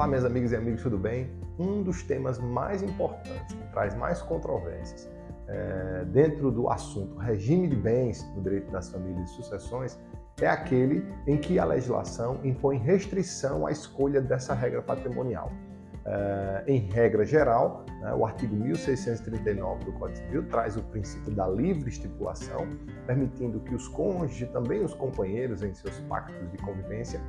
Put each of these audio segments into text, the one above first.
Olá, minhas amigas e amigos, tudo bem? Um dos temas mais importantes, que traz mais controvérsias é, dentro do assunto regime de bens no direito das famílias e sucessões é aquele em que a legislação impõe restrição à escolha dessa regra patrimonial. É, em regra geral, né, o artigo 1639 do Código Civil traz o princípio da livre estipulação, permitindo que os cônjuges e também os companheiros em seus pactos de convivência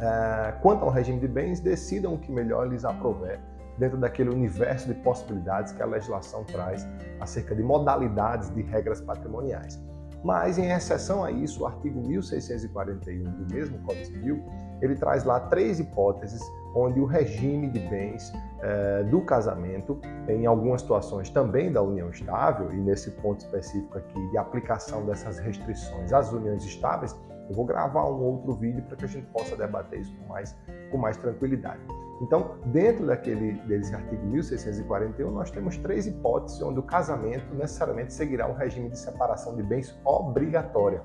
é, quanto ao regime de bens, decidam o que melhor lhes aprover dentro daquele universo de possibilidades que a legislação traz acerca de modalidades de regras patrimoniais. Mas, em exceção a isso, o artigo 1641 do mesmo Código Civil, ele traz lá três hipóteses onde o regime de bens eh, do casamento, em algumas situações também da união estável, e nesse ponto específico aqui de aplicação dessas restrições às uniões estáveis, eu vou gravar um outro vídeo para que a gente possa debater isso com mais, com mais tranquilidade. Então, dentro daquele desse artigo 1641, nós temos três hipóteses onde o casamento necessariamente seguirá um regime de separação de bens obrigatória,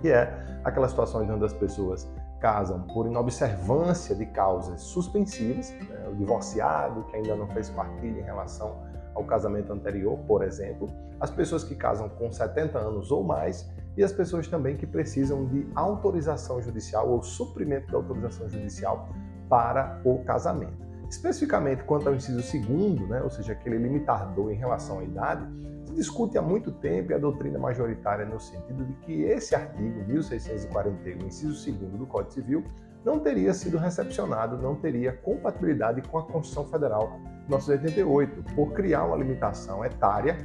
que é aquela situação onde as pessoas casam por inobservância de causas suspensivas, né? o divorciado que ainda não fez partilha em relação ao casamento anterior, por exemplo, as pessoas que casam com 70 anos ou mais e as pessoas também que precisam de autorização judicial ou suprimento da autorização judicial para o casamento. Especificamente quanto ao inciso segundo, né, ou seja, aquele limitador em relação à idade, se discute há muito tempo e a doutrina majoritária no sentido de que esse artigo 1641, inciso segundo do Código Civil, não teria sido recepcionado, não teria compatibilidade com a Constituição Federal de 1988, por criar uma limitação etária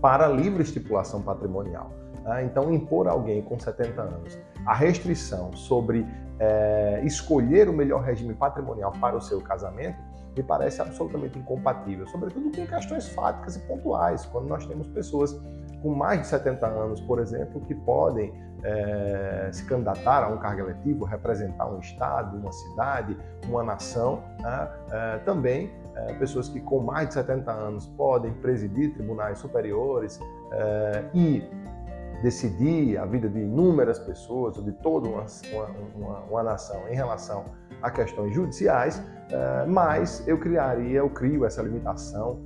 para livre estipulação patrimonial. Tá? Então, impor a alguém com 70 anos a restrição sobre é, escolher o melhor regime patrimonial para o seu casamento me parece absolutamente incompatível, sobretudo com questões fáticas e pontuais, quando nós temos pessoas com mais de 70 anos, por exemplo, que podem é, se candidatar a um cargo eletivo, representar um estado, uma cidade, uma nação. Né? É, também é, pessoas que com mais de 70 anos podem presidir tribunais superiores e decidir a vida de inúmeras pessoas ou de toda uma, uma, uma nação em relação a questões judiciais, mas eu criaria, eu crio essa limitação,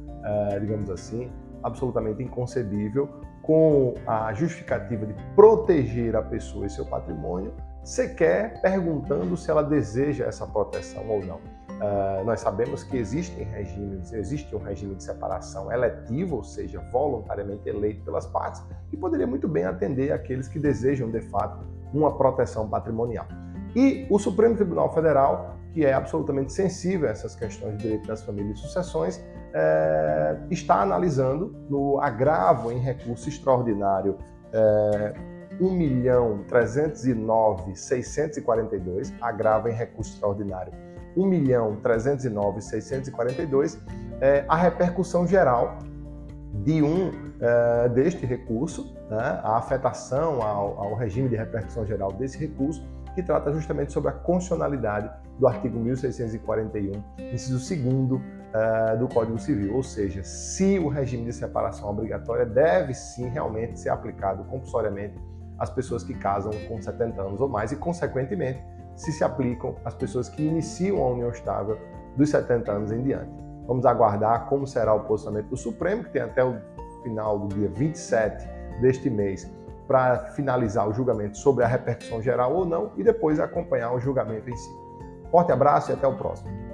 digamos assim, absolutamente inconcebível com a justificativa de proteger a pessoa e seu patrimônio, sequer perguntando se ela deseja essa proteção ou não. Uh, nós sabemos que existem regimes, existe um regime de separação eletivo, ou seja, voluntariamente eleito pelas partes, que poderia muito bem atender aqueles que desejam, de fato, uma proteção patrimonial. E o Supremo Tribunal Federal, que é absolutamente sensível a essas questões de direito das famílias e sucessões, é, está analisando no agravo em recurso extraordinário é, 1.309.642, agravo em recurso extraordinário 1.309.642, é, a repercussão geral de um é, deste recurso, né, a afetação ao, ao regime de repercussão geral desse recurso, que trata justamente sobre a constitucionalidade do artigo 1641, inciso 2 uh, do Código Civil, ou seja, se o regime de separação obrigatória deve sim realmente ser aplicado compulsoriamente às pessoas que casam com 70 anos ou mais e, consequentemente, se se aplicam às pessoas que iniciam a união estável dos 70 anos em diante. Vamos aguardar como será o posicionamento do Supremo, que tem até o final do dia 27 deste mês para finalizar o julgamento sobre a repercussão geral ou não e depois acompanhar o julgamento em si. Forte abraço e até o próximo.